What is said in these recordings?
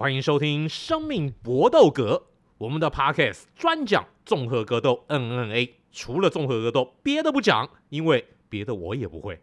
欢迎收听《生命搏斗格》，我们的 Podcast 专讲综合格斗 N N A，除了综合格斗，别的不讲，因为别的我也不会。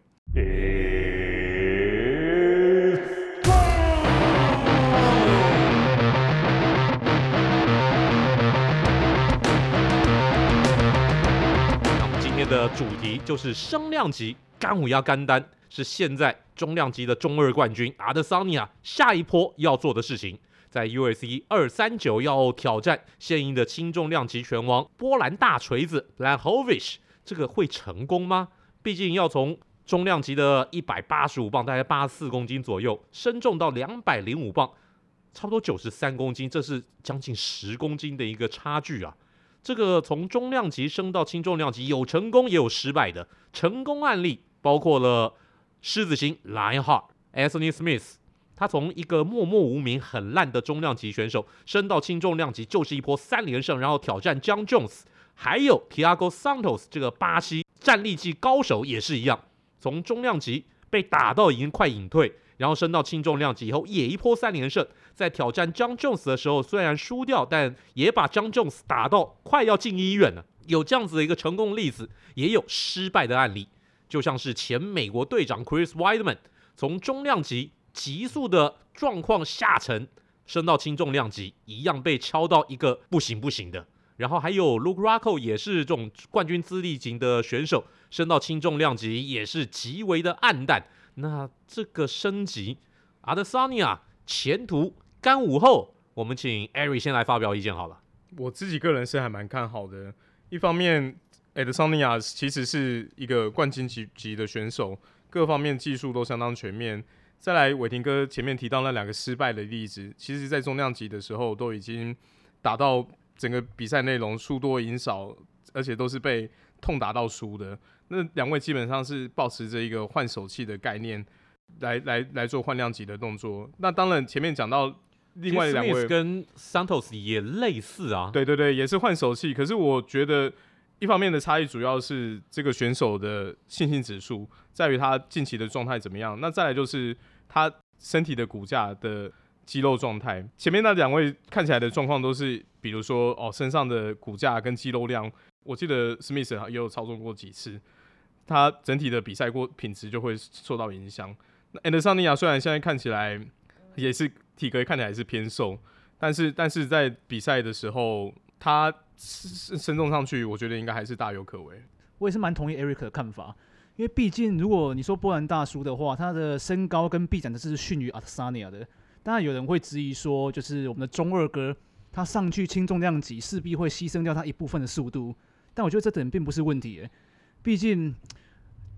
那么今天的主题就是声量级干五压干单。是现在中量级的中二冠军阿德桑尼亚下一波要做的事情，在 UFC 二三九要挑战现役的轻重量级拳王波兰大锤子 Blachowicz，这个会成功吗？毕竟要从中量级的一百八十五磅，大概八十四公斤左右，升重到两百零五磅，差不多九十三公斤，这是将近十公斤的一个差距啊！这个从中量级升到轻重量级，有成功也有失败的，成功案例包括了。狮子型 Lionheart Anthony Smith，他从一个默默无名、很烂的中量级选手升到轻重量级，就是一波三连胜，然后挑战 Jon Jones，还有 Thiago Santos 这个巴西战力技高手也是一样，从中量级被打到已经快隐退，然后升到轻重量级以后也一波三连胜，在挑战 Jon Jones 的时候虽然输掉，但也把 Jon Jones 打到快要进医院了。有这样子的一个成功例子，也有失败的案例。就像是前美国队长 Chris Weidman 从中量级急速的状况下沉，升到轻重量级，一样被敲到一个不行不行的。然后还有 Luke Rocko 也是这种冠军资历型的选手，升到轻重量级也是极为的黯淡。那这个升级，阿德桑尼亚前途干午后，我们请 Ari 先来发表意见好了。我自己个人是还蛮看好的，一方面。艾德桑尼亚其实是一个冠军级级的选手，各方面技术都相当全面。再来，伟霆哥前面提到那两个失败的例子，其实在重量级的时候都已经打到整个比赛内容输多赢少，而且都是被痛打到输的。那两位基本上是保持着一个换手气的概念来来来做换量级的动作。那当然前面讲到另外两位跟 Santos 也类似啊，对对对，也是换手气。可是我觉得。一方面的差异主要是这个选手的信心指数，在于他近期的状态怎么样。那再来就是他身体的骨架的肌肉状态。前面那两位看起来的状况都是，比如说哦，身上的骨架跟肌肉量，我记得史密斯也有操作过几次，他整体的比赛过品质就会受到影响。那安德桑尼亚虽然现在看起来也是体格看起来是偏瘦，但是但是在比赛的时候他。身重上去，我觉得应该还是大有可为。我也是蛮同意 Eric 的看法，因为毕竟如果你说波兰大叔的话，他的身高跟臂展的是逊于阿特萨尼亚的。当然有人会质疑说，就是我们的中二哥他上去轻重量级势必会牺牲掉他一部分的速度，但我觉得这点并不是问题。毕竟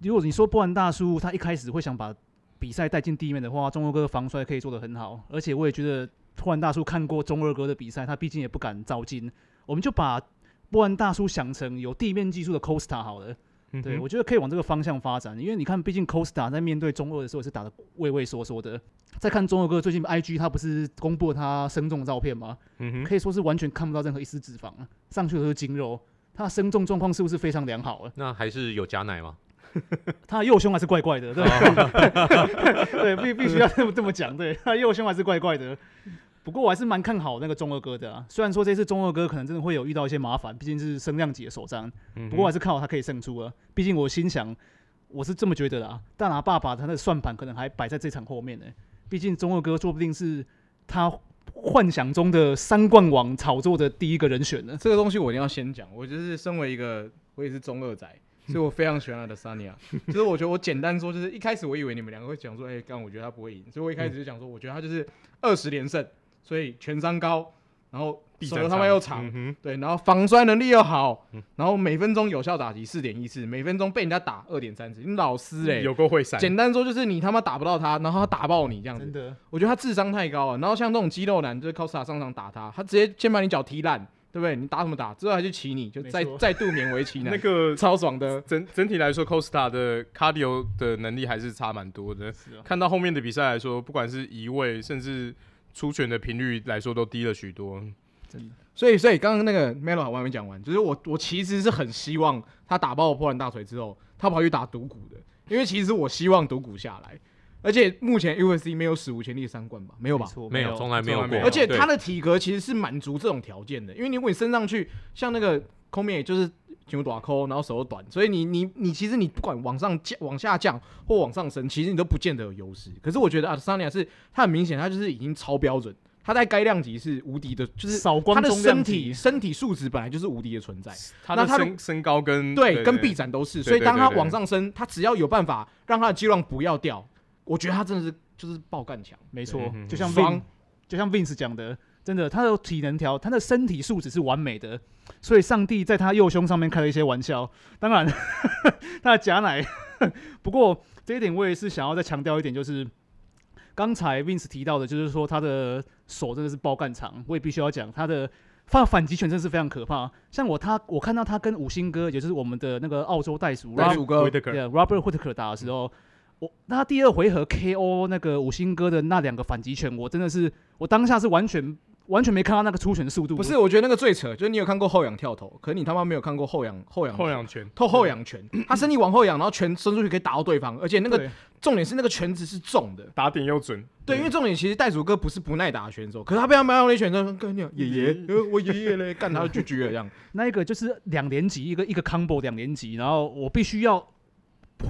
如果你说波兰大叔他一开始会想把比赛带进地面的话，中二哥防摔可以做得很好，而且我也觉得波兰大叔看过中二哥的比赛，他毕竟也不敢躁进。我们就把波兰大叔想成有地面技术的 Costa 好了，嗯、对，我觉得可以往这个方向发展，因为你看，毕竟 Costa 在面对中二的时候是打的畏畏缩缩的。再看中二哥最近 IG 他不是公布了他生重的照片吗？嗯、哼可以说是完全看不到任何一丝脂肪，上去的都是筋肉。他的身重状况是不是非常良好啊？那还是有假奶吗？他的右胸还是怪怪的，对，对，必必须要这么这么讲，对，他右胸还是怪怪的。不过我还是蛮看好那个中二哥的啊，虽然说这次中二哥可能真的会有遇到一些麻烦，毕竟是升量级的首战。不过我还是看好他可以胜出啊，毕竟我心想我是这么觉得的啊。大拿爸爸他的算盘可能还摆在这场后面呢，毕竟中二哥说不定是他幻想中的三冠王炒作的第一个人选呢。这个东西我一定要先讲，我就是身为一个我也是中二仔，所以我非常喜欢阿德桑尼亚。就是我觉得我简单说，就是一开始我以为你们两个会讲说，哎、欸，刚我觉得他不会赢，所以我一开始就讲说，我觉得他就是二十连胜。所以全伤高，然后手他妈又长，嗯、对，然后防摔能力又好，嗯、然后每分钟有效打击四点一次，每分钟被人家打二点三次。你老师哎、欸，有够会闪。简单说就是你他妈打不到他，然后他打爆你这样子。真的，我觉得他智商太高了。然后像这种肌肉男，就是 Costa 上场打他，他直接先把你脚踢烂，对不对？你打什么打？之后还去骑你，就再再度勉为其难。那个超爽的。整整体来说，Costa 的 cardio 的能力还是差蛮多的。啊、看到后面的比赛来说，不管是移位，甚至。出拳的频率来说都低了许多，真的。所以，所以刚刚那个 Melo 我还没讲完，就是我我其实是很希望他打爆破烂大锤之后，他跑去打独骨的，因为其实我希望独骨下来。而且目前 UFC 没有史无前例的三冠吧？没有吧？没有，从来没有过。而且他的体格其实是满足这种条件的，因为你如果你升上去，像那个空面就是胸短扣，然后手又短，所以你你你其实你不管往上降、往下降或往上升，其实你都不见得有优势。可是我觉得阿德萨尼亚是他很明显，他就是已经超标准。他在该量级是无敌的，就是他的身体身体素质本来就是无敌的存在。他的身身高跟对，对跟臂展都是，所以当他往上升，他只要有办法让他的肌肉不要掉，我觉得他真的是就是爆干强。没错，就像 Vin 就像 Vince 讲的，真的他的体能条，他的身体素质是完美的，所以上帝在他右胸上面开了一些玩笑。当然，他的假奶，不过这一点我也是想要再强调一点，就是。刚才 Vince 提到的，就是说他的手真的是爆干长，我也必须要讲他的反反击拳真的是非常可怕。像我他我看到他跟五星哥，也就是我们的那个澳洲袋鼠袋鼠哥对 Robert Whittaker 打的时候，我那他第二回合 KO 那个五星哥的那两个反击拳，我真的是我当下是完全。完全没看到那个出拳的速度。不是，我觉得那个最扯，就是你有看过后仰跳投，可是你他妈没有看过后仰后仰后仰拳，透后仰拳，他身体往后仰，然后拳伸出去可以打到对方，而且那个重点是那个拳子是重的，打点又准。对，因为重点其实袋鼠哥不是不耐打的选手，可是他被他妈用那拳说跟你讲爷爷，我爷爷嘞，干他就 GG 了这样。那一个就是两连击，一个一个 combo 两连击，然后我必须要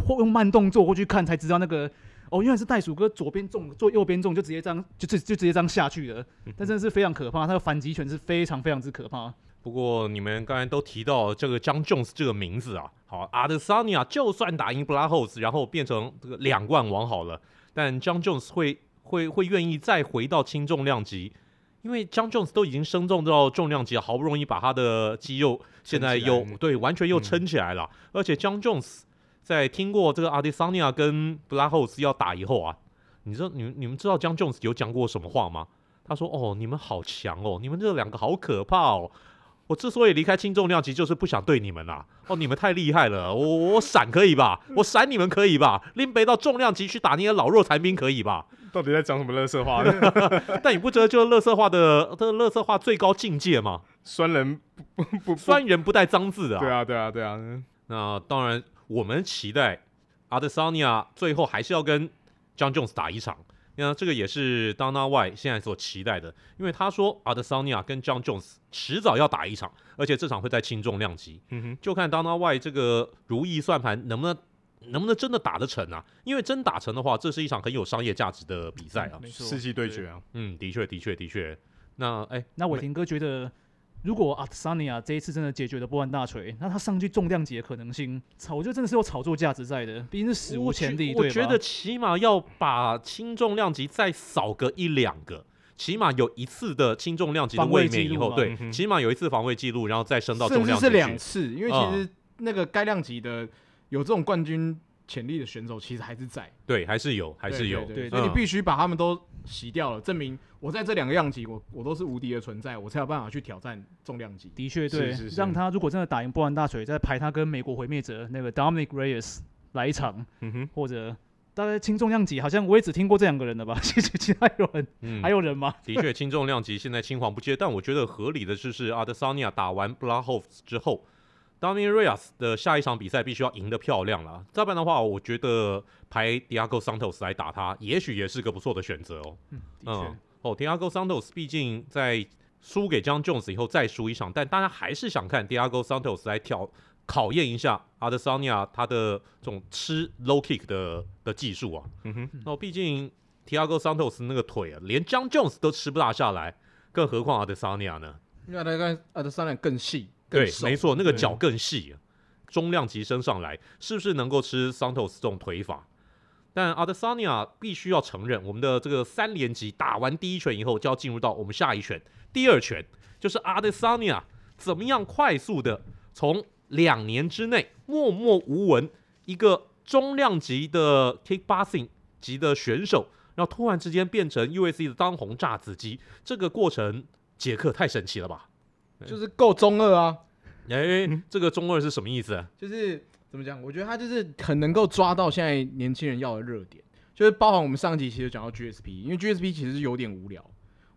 用慢动作过去看才知道那个。哦，原来是袋鼠哥左边中，做右边中，就直接这样，就就就直接这样下去了。但真的是非常可怕，他的反击拳是非常非常之可怕。不过你们刚才都提到这个 Jon Jones 这个名字啊，好，Adesanya 就算打赢 Blachowicz，然后变成这个两冠王好了，但 Jon Jones 会会会愿意再回到轻重量级，因为 Jon Jones 都已经升重到重量级，好不容易把他的肌肉现在又对完全又撑起来了，嗯、而且 Jon Jones。在听过这个阿迪桑尼亚跟布拉霍斯要打以后啊，你知道你们你们知道江 Jones 有讲过什么话吗？他说：“哦，你们好强哦，你们这两个好可怕哦。我之所以离开轻重量级，就是不想对你们啦。哦，你们太厉害了，我我闪可以吧？我闪你们可以吧？拎北到重量级去打那些老弱残兵可以吧？到底在讲什么乐色话？但你不觉得就是乐色话的这个垃圾话最高境界吗？酸人不不不酸人不带脏字的。对啊对啊对啊。那当然。我们期待阿德桑尼亚最后还是要跟 John Jones 打一场，那这个也是 Dana White 现在所期待的，因为他说阿德桑尼亚跟 John Jones 迟早要打一场，而且这场会在轻重量级，嗯哼，就看 Dana White 这个如意算盘能不能能不能真的打得成啊？因为真打成的话，这是一场很有商业价值的比赛啊，世纪对决啊，嗯，的确的确的确，那哎，那伟霆哥觉得？如果阿特萨尼亚这一次真的解决了波兰大锤，那他上去重量级的可能性，炒我觉得真的是有炒作价值在的，毕竟是史无前例。我觉得起码要把轻重量级再扫个一两个，起码有一次的轻重量级的卫冕以后，对，起码有一次防卫记录，然后再升到重量级。甚至是两次，因为其实那个该量级的有这种冠军潜力的选手，其实还是在。对，还是有，还是有。对，所以你必须把他们都洗掉了，证明。我在这两个样级，我我都是无敌的存在，我才有办法去挑战重量级。的确，对，是是是让他如果真的打赢波兰大锤，再排他跟美国毁灭者那个 Dominick Reyes 来一场，嗯哼，或者大概轻重量级，好像我也只听过这两个人的吧？其实其他有人，嗯、还有人吗？的确，轻重量级现在青黄不接，但我觉得合理的就是阿德桑尼亚打完 Blachowicz 之后。Dominick Reyes 的下一场比赛必须要赢得漂亮了，再不然的话，我觉得排 Diego Santos 来打他，也许也是个不错的选择哦。嗯，的确。哦，Diego Santos 毕竟在输给 Jon Jones 以后再输一场，但大家还是想看 Diego Santos 来挑考验一下阿德桑尼亚他的这种吃 low kick 的的技术啊。嗯哼，哦，毕竟 Diego Santos 那个腿啊，连 Jon Jones 都吃不大下来，更何况阿德桑尼亚呢？因为阿德桑尼亚更细。对，没错，那个脚更细，中量级升上来，是不是能够吃 Santos 这种腿法？但阿德桑尼亚必须要承认，我们的这个三连击打完第一拳以后，就要进入到我们下一拳，第二拳就是阿德桑尼亚怎么样快速的从两年之内默默无闻一个中量级的 Kickboxing 级的选手，然后突然之间变成 UFC 的当红炸子鸡，这个过程，杰克太神奇了吧？就是够中二啊！哎、欸，这个中二是什么意思？啊就是怎么讲？我觉得他就是很能够抓到现在年轻人要的热点，就是包含我们上集其实讲到 GSP，因为 GSP 其实是有点无聊，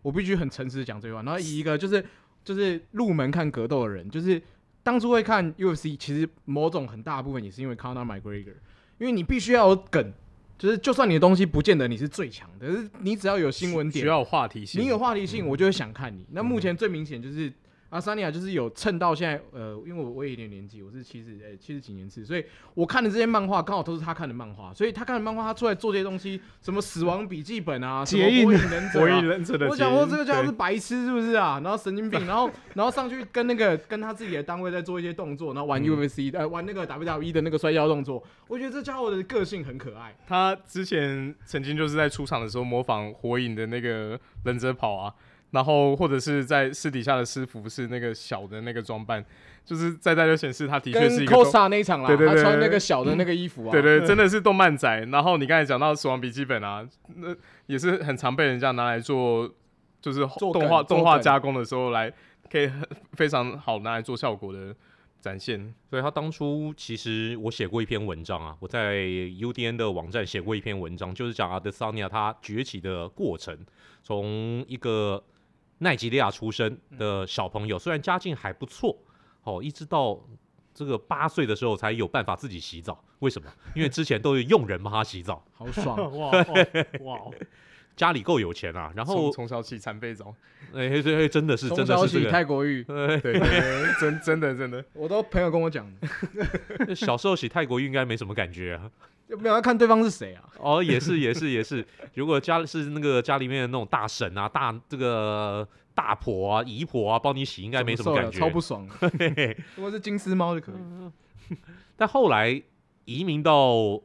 我必须很诚实的讲这句话。然后以一个就是就是入门看格斗的人，就是当初会看 UFC，其实某种很大部分也是因为 Conor McGregor，因为你必须要有梗，就是就算你的东西不见得你是最强的，可是你只要有新闻点，需要有话题性，你有话题性，嗯我就会想看你。那目前最明显就是。阿萨尼亚就是有蹭到现在，呃，因为我我也有点年纪，我是七十呃七十几年次，所以我看的这些漫画刚好都是他看的漫画，所以他看的漫画，他出来做这些东西，什么死亡笔记本啊，什么火影忍者、火啊影，忍者的我想说这个家伙是白痴是不是啊？然后神经病，然后然后上去跟那个跟他自己的单位在做一些动作，然后玩嗯 UFC，、呃玩那个 WWE 的那个摔跤动作，我觉得这家伙的个性很可爱。他之前曾经就是在出场的时候模仿火影的那个忍者跑啊，然后或者是在私底下的师服是那个小的那个装扮，就是在在就显示他的确跟是一个 Costa 那一场啦，对对对他穿那个小的那个衣服啊，对对，真的是动漫仔。然后你刚才讲到《死亡笔记本》啊，那也是很常被人家拿来做，就是做动画动画加工的时候来，可以很非常好拿来做效果的展现。所以他当初其实我写过一篇文章啊，我在 UDN 的网站写过一篇文章，就是讲阿德桑尼亚他崛起的过程，从一个奈及利亚出生的小朋友，虽然家境还不错，哦，一直到这个八岁的时候才有办法自己洗澡。为什么？因为之前都是用人帮他洗澡，好爽。哇哦 哇哦，家里够有钱啊。然后从，小起残废澡，哎、欸，对，真的是，真从小起的是这个。泰国浴，对，对对对，真真的真的，我都朋友跟我讲的，小时候洗泰国浴应该没什么感觉啊。就没有要看对方是谁啊。哦，也是也是也是，如果家是那个家里面的那种大婶啊、大这个大婆啊、姨婆啊帮你洗，应该没什么感觉。超不爽 如果是金丝猫就可以。但后来移民到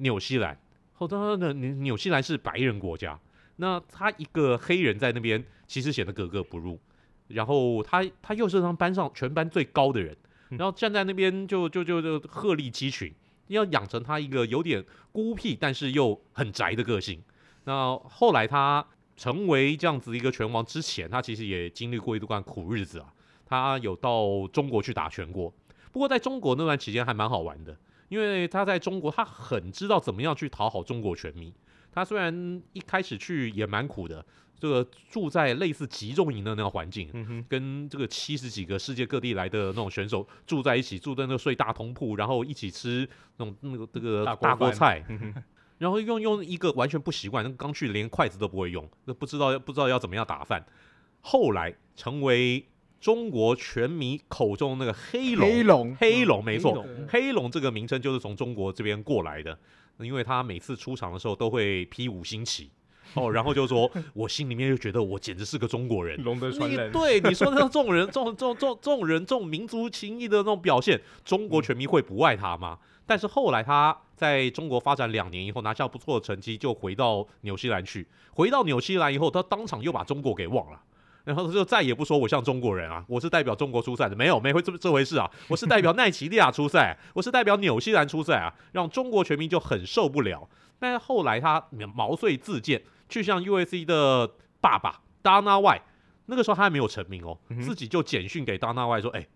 纽西兰，后头呢，纽纽西兰是白人国家，那他一个黑人在那边其实显得格格不入。然后他他又是他们班上全班最高的人，然后站在那边就就就就鹤立鸡群。要养成他一个有点孤僻，但是又很宅的个性。那后来他成为这样子一个拳王之前，他其实也经历过一段苦日子啊。他有到中国去打拳过，不过在中国那段期间还蛮好玩的，因为他在中国，他很知道怎么样去讨好中国拳迷。他虽然一开始去也蛮苦的。这个住在类似集中营的那个环境，嗯，跟这个七十几个世界各地来的那种选手住在一起，住在那个睡大通铺，然后一起吃那种那个这个大锅菜，嗯然后用用一个完全不习惯，那刚去连筷子都不会用，那不知道不知道要怎么样打饭。后来成为中国拳迷口中那个黑龙，黑龙，黑龙没错，黑龙。黑龙这个名称就是从中国这边过来的，因为他每次出场的时候都会披五星旗。哦，然后就说，我心里面就觉得我简直是个中国人，龙的传人，你对你说的这种人，这种这种这种这种人，这种民族情谊的那种表现，中国拳迷会不爱他吗？但是后来他在中国发展两年以后，拿下不错的成绩，就回到纽西兰去。回到纽西兰以后，他当场又把中国给忘了，然后他就再也不说我像中国人啊，我是代表中国出赛的，没有，没会这这回事啊，我是代表奈及利亚出赛，我是代表纽西兰出赛啊，让中国拳迷就很受不了。但是后来他毛遂自荐。去向 UAC 的爸爸 Dana White，那个时候他还没有成名哦，嗯、自己就简讯给 Dana White 说：“哎、欸，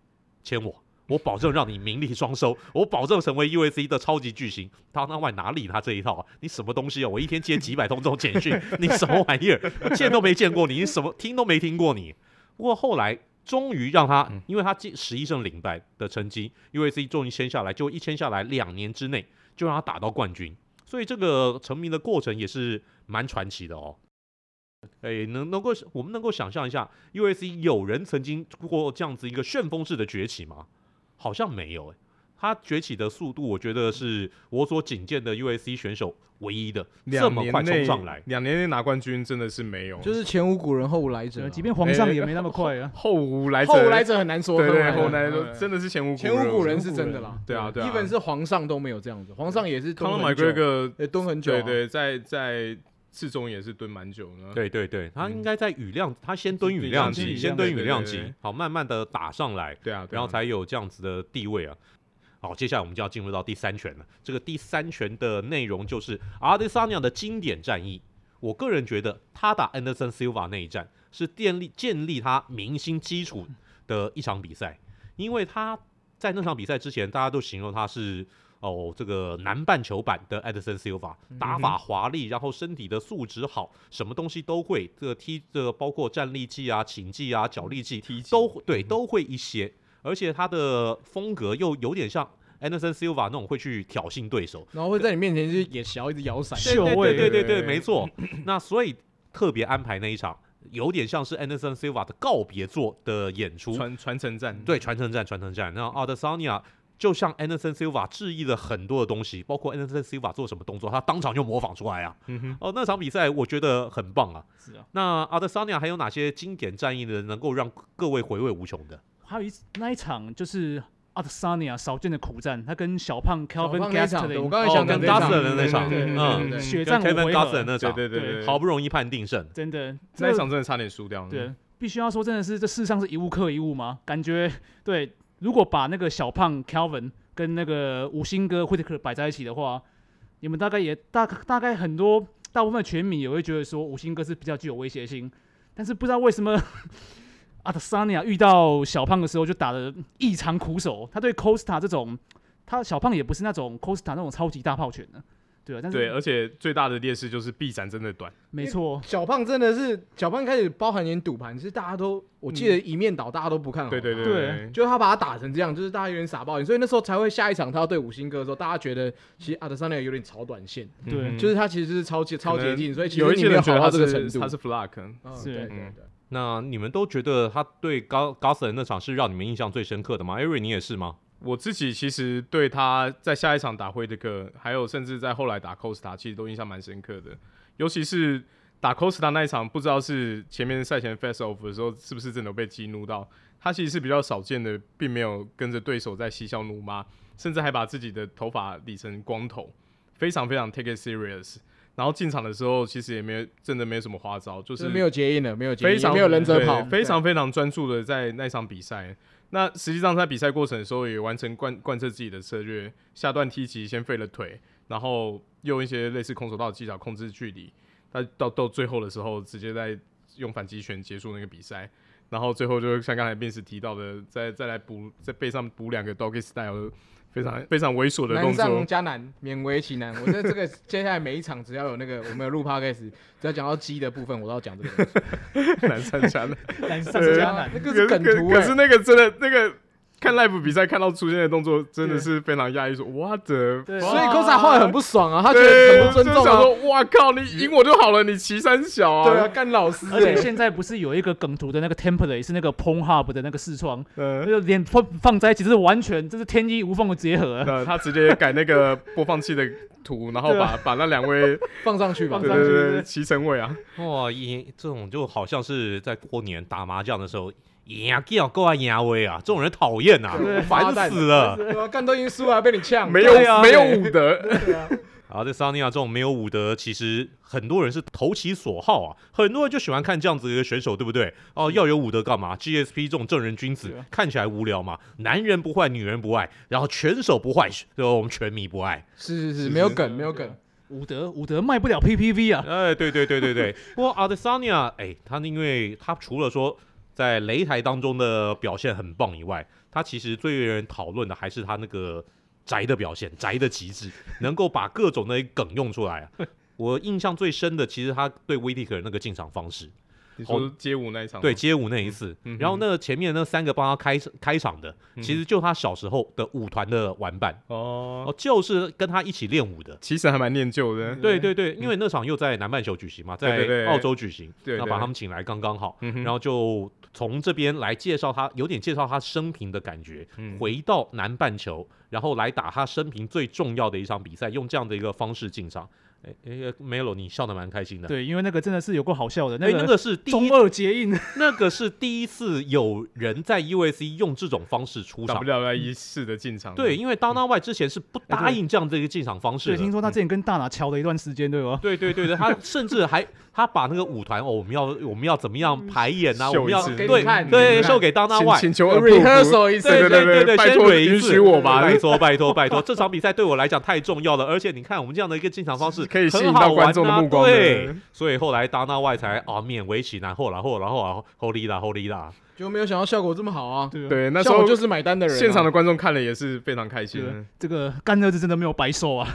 签我，我保证让你名利双收，我保证成为 UAC 的超级巨星。”Dana White 哪理他这一套啊？你什么东西啊？我一天接几百通这种简讯，你什么玩意儿？见都没见过你，你什么听都没听过你。不过后来终于让他，因为他进十一胜零败的成绩，UAC 终于签下来，就一签下来两年之内就让他打到冠军。所以这个成名的过程也是蛮传奇的哦。哎，能能够我们能够想象一下，U.S.C 有人曾经过这样子一个旋风式的崛起吗？好像没有哎。他崛起的速度，我觉得是我所仅见的 UAC 选手唯一的这么快冲上来。两年内拿冠军真的是没有，就是前无古人后无来者、啊。即便皇上也没那么快啊。后无来者，后无来者很难说。对对，后无来者真的是前无前无古人是真的啦。对啊对啊，基本是皇上都没有这样子，皇上也是蹲很久。Conor McGregor 蹲很久、啊。对对，在在次中也是蹲蛮久呢。对对对，他应该在雨量，他先蹲雨量级，先蹲雨量级，好，慢慢的打上来。对啊，然后才有这样子的地位啊。好，接下来我们就要进入到第三拳了。这个第三拳的内容就是阿德萨尼亚的经典战役。我个人觉得他打 Anderson Silva 那一战是建立建立他明星基础的一场比赛，因为他在那场比赛之前，大家都形容他是哦这个南半球版的 Anderson Silva，打法华丽，然后身体的素质好，什么东西都会。这个踢这个包括站立技啊、擒技啊、脚力技都对都会一些。而且他的风格又有点像 Anderson Silva 那种会去挑衅对手，然后会在你面前就也小一直摇骰，秀位对对对对，对没错。那所以特别安排那一场，有点像是 Anderson Silva 的告别作的演出，传传承战，对传承战，传承战。那 Adesanya 就像 Anderson Silva 致意了很多的东西，包括 Anderson Silva 做什么动作，他当场就模仿出来啊。嗯哼，哦，那场比赛我觉得很棒啊。是啊，那 Adesanya 还有哪些经典战役呢？能够让各位回味无穷的？还有一那一场就是阿德萨尼亚少见的苦战，他跟小胖小 Kelvin 胖那场 Gastelum 我刚才想哦跟讲这场 Gastelum 的那场对对对嗯对对血跟战 Kevin 五回 Gastelum 合，那场，对对对对，好不容易判定胜。真的那一这场真的差点输掉了。对，必须要说真的是这世上是一物克一物吗？感觉对，如果把那个小胖 Kelvin 跟那个五星哥 Whittaker 摆在一起的话，你们大概也大大概很多大部分的拳迷也会觉得说五星哥是比较具有威胁性，但是不知道为什么阿德萨尼亚遇到小胖的时候就打得异常苦手，他对 Costa 这种，他小胖也不是那种 Costa 那种超级大炮拳的，对啊，但是对，而且最大的劣势就是臂展真的短。没错，小胖真的是小胖开始包含点赌盘，其实大家都我记得一面倒，大家都不看好。对对对对。对，就是他把他打成这样，就是大家有点傻爆眼，所以那时候才会下一场他要对五星哥的时候，大家觉得其实阿德桑内有点超短线，对。嗯。就是他其实是超级超接近，所以其有一实你没有好些人觉得他到这个程度。是他是 flag，嗯是。对对嗯。对。那你们都觉得他对高高斯人那场是让你们印象最深刻的吗？艾瑞，你也是吗？我自己其实对他在下一场打辉德克，还有甚至在后来打 Costa，其实都印象蛮深刻的。尤其是打 Costa 那一场，不知道是前面赛前 face off 的时候，是不是真的被激怒到？他其实是比较少见的，并没有跟着对手在嬉笑怒骂，甚至还把自己的头发理成光头，非常非常 take it serious。然后进场的时候，其实也没有真的没有什么花招，就就是是没有接应的，没有结印，非常没有忍者跑，非常非常专注的在那场比赛。那实际上在比赛过程的时候，也完成贯贯彻自己的策略，下段踢起先废了腿，然后用一些类似空手道的技巧控制距离。他到到最后的时候，直接在用反击拳结束那个比赛。然后最后就像刚才 Vince 提到的，再再来补在背上补两个 Doggy Style。非常非常猥琐的动难上作，加难，勉为其难。我觉得这个 接下来每一场只要有那个我们有录 podcast，只要讲到鸡的部分，我都要讲这个。难上加难，难上加难那。个梗图可是那个真的那个看 live 比赛看到出现的动作，真的是非常压抑，说 what the 所以 cosa 后来很不爽啊，他觉，得很不尊重啊。想说，哇靠，你赢我就好了，你骑三小啊，对啊，干老师、欸，而且现在不是有一个梗图的那个 template 是那个 Pornhub 的那个视窗，那嗯，个脸放放在一起，这是完全这是天衣无缝的结合。呃，他直接改那个播放器的图，然后把把那两位 放上去吧。放。上去。对对对齐成伟啊，哇，赢这种就好像是在过年打麻将的时候，赢啊，叫够啊，赢威啊，这种人讨厌啊对，烦死了。对啊，干都已经输了，被你呛。没有啊没有武德，对啊，啊，这桑尼亚这种没有武德，其实很多人是投其所好啊，很多人就喜欢看这样子的一个选手，对不对？哦，要有武德干嘛？GSP 这种正人君子看起来无聊嘛，男人不坏，女人不爱，然后拳手不坏，对吧？我们拳迷不爱。是是是，是没有梗，没有梗。武德武德卖不了 PPV 啊，哎，对对对对对。不过阿德桑尼亚，哎，他因为他除了说在擂台当中的表现很棒以外，他其实最为人讨论的还是他那个宅的表现，宅的极致，能够把各种的梗用出来啊。我印象最深的，其实他对威蒂克那个进场方式，你说街舞那一场，对街舞那一次，嗯然后那个前面那三个帮他开开场的，嗯其实就他小时候的舞团的玩伴，哦，哦，就是跟他一起练舞的。其实还蛮念旧的，对对对，因为那场又在南半球举行嘛，在澳洲举行，那把他们请来刚刚好，嗯然后就从这边来介绍他，有点介绍他生平的感觉，嗯。回到南半球，然后来打他生平最重要的一场比赛，用这样的一个方式进场。哎哎，Melo，你笑得蛮开心的。对，因为那个真的是有够好笑的，哎，那个个是第一，中二结印，那个是第一次有人在 USC 用这种方式出场。WWE 式的进场，对，因为 Dana White 之前是不答应这样的一个进场方式对，听说他之前跟大拿敲了一段时间，对吧？对对对对，他 甚至还他把那个舞团哦，我们要我们要怎么样排演啊？我们要对对秀给 Dana 请 White。请求 rehearsal 一次，对对对对，拜先蕊一托允次许我吧 拜托拜托拜托，这场比赛对我来讲太重要了，而且你看我们这样的一个进场方式可以吸引到观众的目光的对，所以后来 Dana White 才啊勉为其难，后来后来后来 Holy 啦 Holy 啦，就没有想到效果这么好啊！对啊对，那时候就是买单的人啊，现场的观众看了也是非常开心。这个干儿子真的没有白受啊！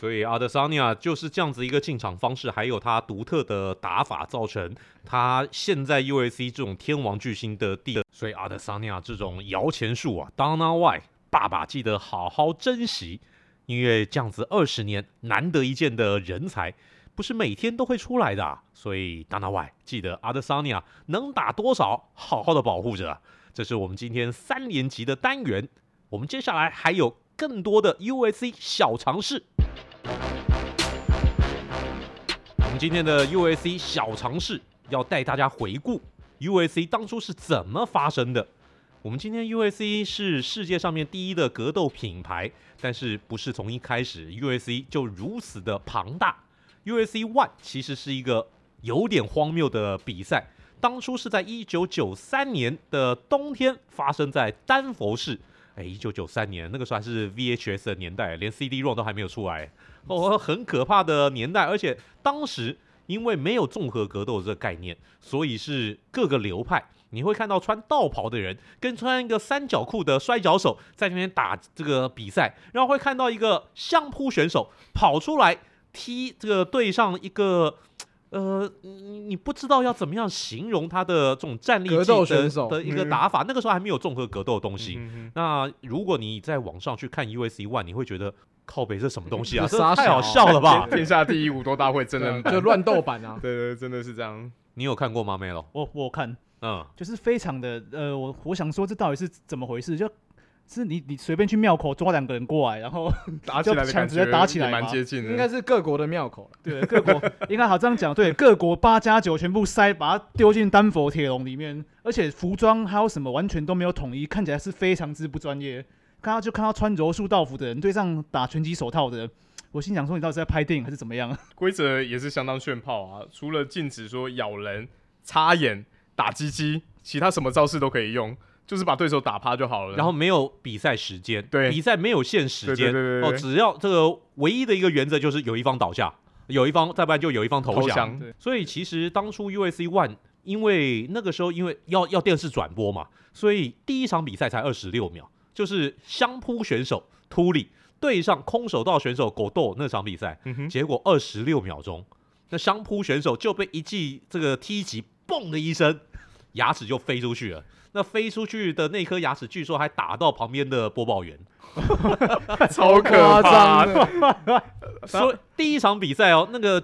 所以阿德桑尼亚就是这样子一个进场方式，还有他独特的打法，造成他现在 UFC 这种天王巨星的地。所以阿德桑尼亚这种摇钱树啊，Dana White 爸爸记得好好珍惜，因为这样子二十年难得一见的人才，不是每天都会出来的啊。所以 Dana White 记得阿德桑尼亚能打多少，好好的保护着。这是我们今天三连级的单元，我们接下来还有更多的 USC 小尝试。我们今天的 USC 小尝试要带大家回顾 USC 当初是怎么发生的。我们今天 USC 是世界上面第一的格斗品牌，但是不是从一开始 USC 就如此的庞大。USC One 其实是一个有点荒谬的比赛，当初是在一九九三年的冬天发生在丹佛市。哎，一九九三年那个时候还是 VHS 的年代，连 CD-ROM 都还没有出来，哦，很可怕的年代。而且当时因为没有综合格斗这个概念，所以是各个流派。你会看到穿道袍的人跟穿一个三角裤的摔跤手在那边打这个比赛，然后会看到一个相扑选手跑出来踢这个对上一个 呃，你不知道要怎么样形容他的这种战力格斗选手的一个打法。嗯、那个时候还没有综合格斗的东西。那如果你在网上去看 USC One，你会觉得靠北这什么东西啊？这这太好笑了吧？天下第一武斗大会真人版 就乱斗版啊！对对，真的是这样。你有看过吗？Melo？我我看。嗯，就是非常的呃，我我想说这到底是怎么回事？就是你你随便去庙口抓两个人过来，然后 打起来的感觉打起来蛮接近的，应该是各国的庙口。对，各国应该好这样讲，对，各国八加九全部塞，把它丢进丹佛铁笼里面，而且服装还有什么完全都没有统一，看起来是非常之不专业。看到就看到穿柔术道服的人对上打拳击手套的人，我心想说你到底是在拍电影还是怎么样？规则也是相当炫炮啊，除了禁止说咬人、插眼。打鸡鸡，其他什么招式都可以用，就是把对手打趴就好了。然后没有比赛时间，对，比赛没有限时间，对对对哦，只要这个唯一的一个原则就是有一方倒下，有一方再不然就有一方投降。所以其实当初 USC One，因为那个时候因为要要电视转播嘛，所以第一场比赛才二十六秒，就是相扑选手秃里对上空手道选手狗斗那场比赛，嗯、结果二十六秒钟，那相扑选手就被一记这个踢击。嘣的一声，牙齿就飞出去了。那飞出去的那颗牙齿，据说还打到旁边的播报员，超夸张 的。所以第一场比赛哦，那个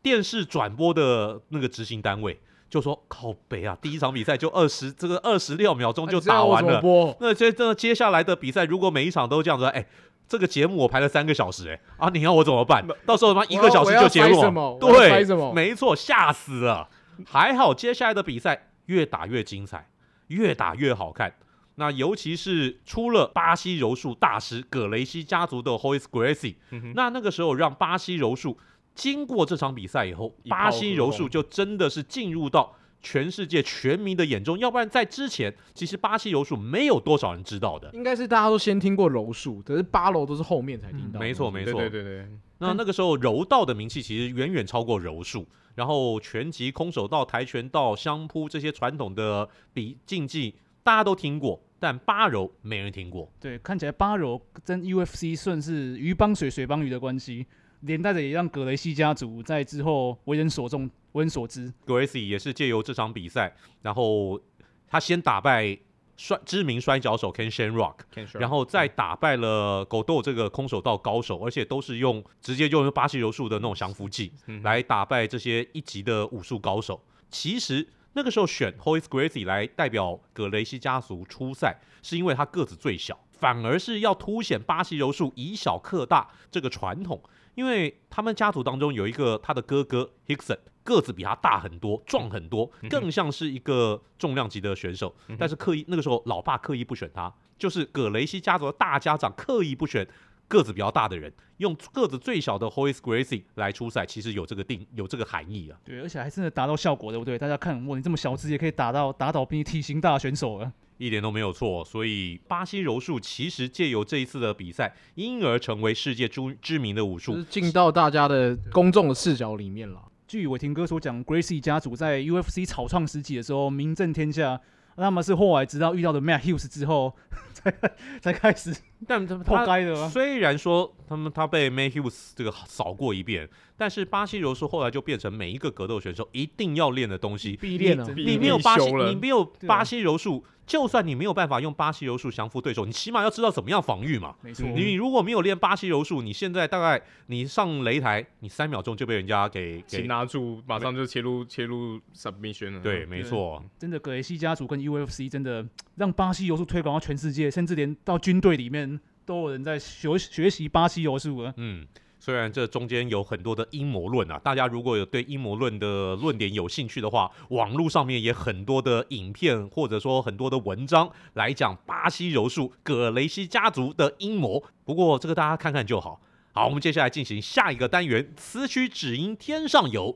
电视转播的那个执行单位就说：“靠北啊，第一场比赛就二十这个二十六秒钟就打完了。那接这接下来的比赛，如果每一场都这样子，哎，这个节目我排了三个小时，哎啊，你要我怎么办？到时候他妈一个小时就结束了。对，没错，吓死了。” 还好，接下来的比赛越打越精彩，越打越好看。那尤其是出了巴西柔术大师葛雷西家族的 Royce Gracie，那那个时候让巴西柔术经过这场比赛以后，巴西柔术就真的是进入到全世界全民的眼中。要不然在之前，其实巴西柔术没有多少人知道的。应该是大家都先听过柔术，可是八柔都是后面才听到。没错，没错，对对对。那那个时候柔道的名气其实远远超过柔术。然后拳击、空手道、跆拳道、相扑这些传统的比竞技，大家都听过，但八柔没人听过。对，看起来八柔跟 UFC 算是鱼帮水，水帮鱼的关系，连带着也让葛雷西家族在之后为人所重、为人所知。葛雷西也是借由这场比赛，然后他先打败。摔知名摔跤手 Ken Shamrock，然后再打败了狗豆这个空手道高手，而且都是用直接就用巴西柔术的那种降服技来打败这些一级的武术高手。其实那个时候选 Hoyce Gracie 来代表葛雷西家族出赛，是因为他个子最小，反而是要凸显巴西柔术以小克大这个传统。因为他们家族当中有一个他的哥哥 Rickson，个子比他大很多，壮很多，更像是一个重量级的选手。但是刻意那个时候，老爸刻意不选他，就是葛雷西家族的大家长刻意不选个子比较大的人，用个子最小的 Hoyce Gracie 来出赛，其实有这个定有这个含义啊。对，而且还真的达到效果，对不对？大家看，哇，你这么小只也可以打到打倒比你体型大的选手啊。一点都没有错，所以巴西柔术其实借由这一次的比赛，因而成为世界知知名的武术，进到大家的公众的视角里面了。据伟霆哥所讲，Gracie 家族在 UFC 草创时期的时候名震天下，那么是后来直到遇到的 Matt Hughes 之后，才才开始。但他他虽然说他们他被 Matt Hughes 这个扫过一遍，但是巴西柔术后来就变成每一个格斗选手一定要练的东西。必练啊！你没有巴西，你没有巴西柔术。就算你没有办法用巴西柔术降服对手，你起码要知道怎么样防御嘛。没错，你如果没有练巴西柔术，你现在大概你上擂台，你三秒钟就被人家给给擒拿住，马上就切入切入 submission 了。对，没错。真的，葛雷西家族跟 UFC 真的让巴西柔术推广到全世界，甚至连到军队里面都有人在学学习巴西柔术了。嗯。虽然这中间有很多的阴谋论啊，大家如果有对阴谋论的论点有兴趣的话，网络上面也很多的影片或者说很多的文章来讲巴西柔术葛雷西家族的阴谋。不过这个大家看看就好。好，我们接下来进行下一个单元，此曲只应天上有。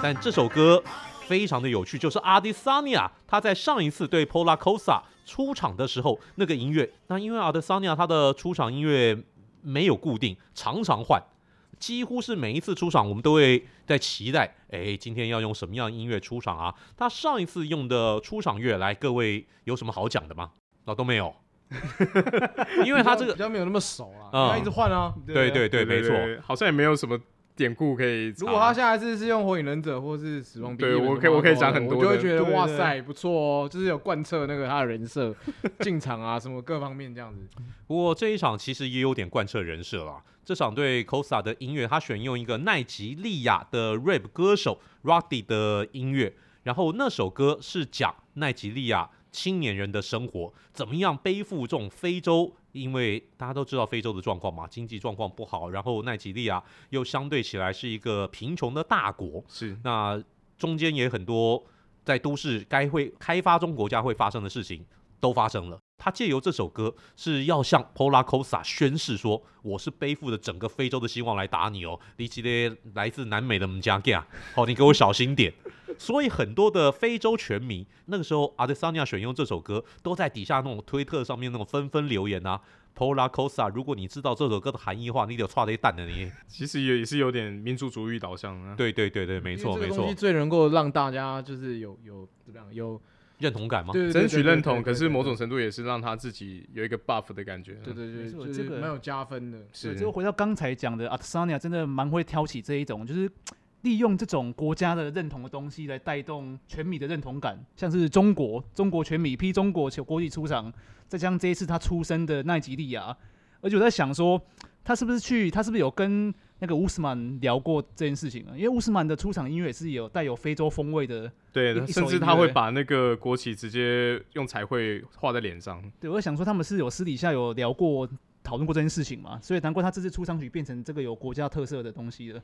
但这首歌非常的有趣，就是阿迪萨尼亚他在上一次对 Paulo Costa 出场的时候，那个音乐，那因为阿迪萨尼亚他的出场音乐没有固定，常常换，几乎是每一次出场我们都会在期待，哎，今天要用什么样的音乐出场啊？他上一次用的出场乐来，各位有什么好讲的吗？那、哦、都没有，因为他这个比较没有那么熟啊，嗯、他一直换啊，对对对，没错，好像也没有什么。典故可以。如果他下一次是用火影忍者或是死亡笔记，对我可以我可以讲很多，我就会觉得哇塞不错哦，就是有贯彻那个他的人设进场啊什么各方面这样子。不过这一场其实也有点贯彻人设啦。这场对 Costa 的音乐，他选用一个奈及利亚的 rap 歌手 Roddy 的音乐，然后那首歌是讲奈及利亚青年人的生活怎么样背负这种非洲。因为大家都知道非洲的状况嘛，经济状况不好，然后奈及利亚又相对起来是一个贫穷的大国，是那中间也很多在都市该会开发中国家会发生的事情都发生了。他借由这首歌是要向 Paulo Costa 宣誓说，我是背负着整个非洲的希望来打你哦，你这些来自南美的姆加加，好，你给我小心点。所以很多的非洲拳迷那个时候，阿德桑尼亚选用这首歌，都在底下那种推特上面那种纷纷留言啊。Paulo Costa，如果你知道这首歌的含义的话，你得剉了一蛋的你。其实也也是有点民族主义导向啊。对对对对，没错没错。最能够让大家就是有有怎么样有认同感吗？对，争取认同，可是某种程度也是让他自己有一个 buff 的感觉。对对对，这个蛮有加分的。是，就回到刚才讲的，阿 sonia 真的蛮会挑起这一种，就是。利用这种国家的认同的东西来带动全米的认同感，像是中国，中国全米批中国球国际出场，再加上这一次他出生的奈及利亚，而且我在想说，他是不是去，他是不是有跟那个乌斯曼聊过这件事情啊？因为乌斯曼的出场音乐也是有带有非洲风味的，对，甚至他会把那个国旗直接用彩绘画在脸上。对，我在想说他们是有私底下有聊过、讨论过这件事情嘛？所以难怪他这次出场曲变成这个有国家特色的东西了。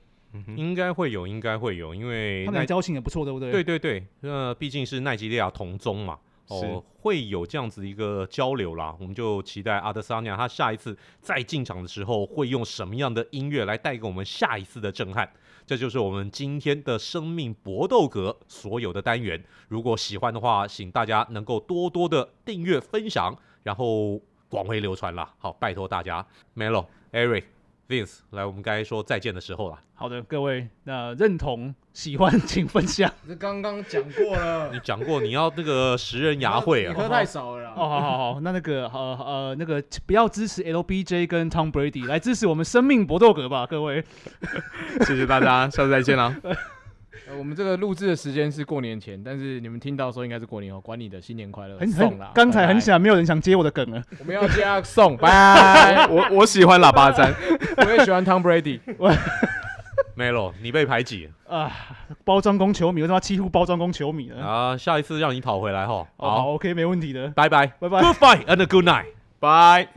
应该会有，应该会有，因为他们交情也不错，对不对？对对对，那毕竟是奈及利亚同宗嘛，哦，会有这样子一个交流啦。我们就期待阿德桑尼亚他下一次再进场的时候，会用什么样的音乐来带给我们下一次的震撼。这就是我们今天的生命搏斗格所有的单元。如果喜欢的话，请大家能够多多的订阅、分享，然后广为流传啦。好，拜托大家，Melo、Eric。Vince，来，我们该说再见的时候了。好的，各位，那认同、喜欢，请分享。这刚刚讲过了，你讲过你要那个食人牙会啊？你喝太少了。哦，好好好，那那个呃呃那个不要支持 LBJ 跟 Tom Brady，来支持我们生命搏斗格吧，各位。谢谢大家，下次再见啦。呃，我们这个录制的时间是过年前，但是你们听到的时候应该是过年后。管你的新年快乐，很很。刚才很想，没有人想接我的梗了。我们要加送，拜。我我喜欢喇叭战，我也喜欢 Tom Brady。Melo，你被排挤啊！包装工球迷，为什么欺负包装工球迷呢？啊，下一次让你讨回来哈。好，OK，没问题的。拜拜，拜拜。，Goodbye and a good night，拜。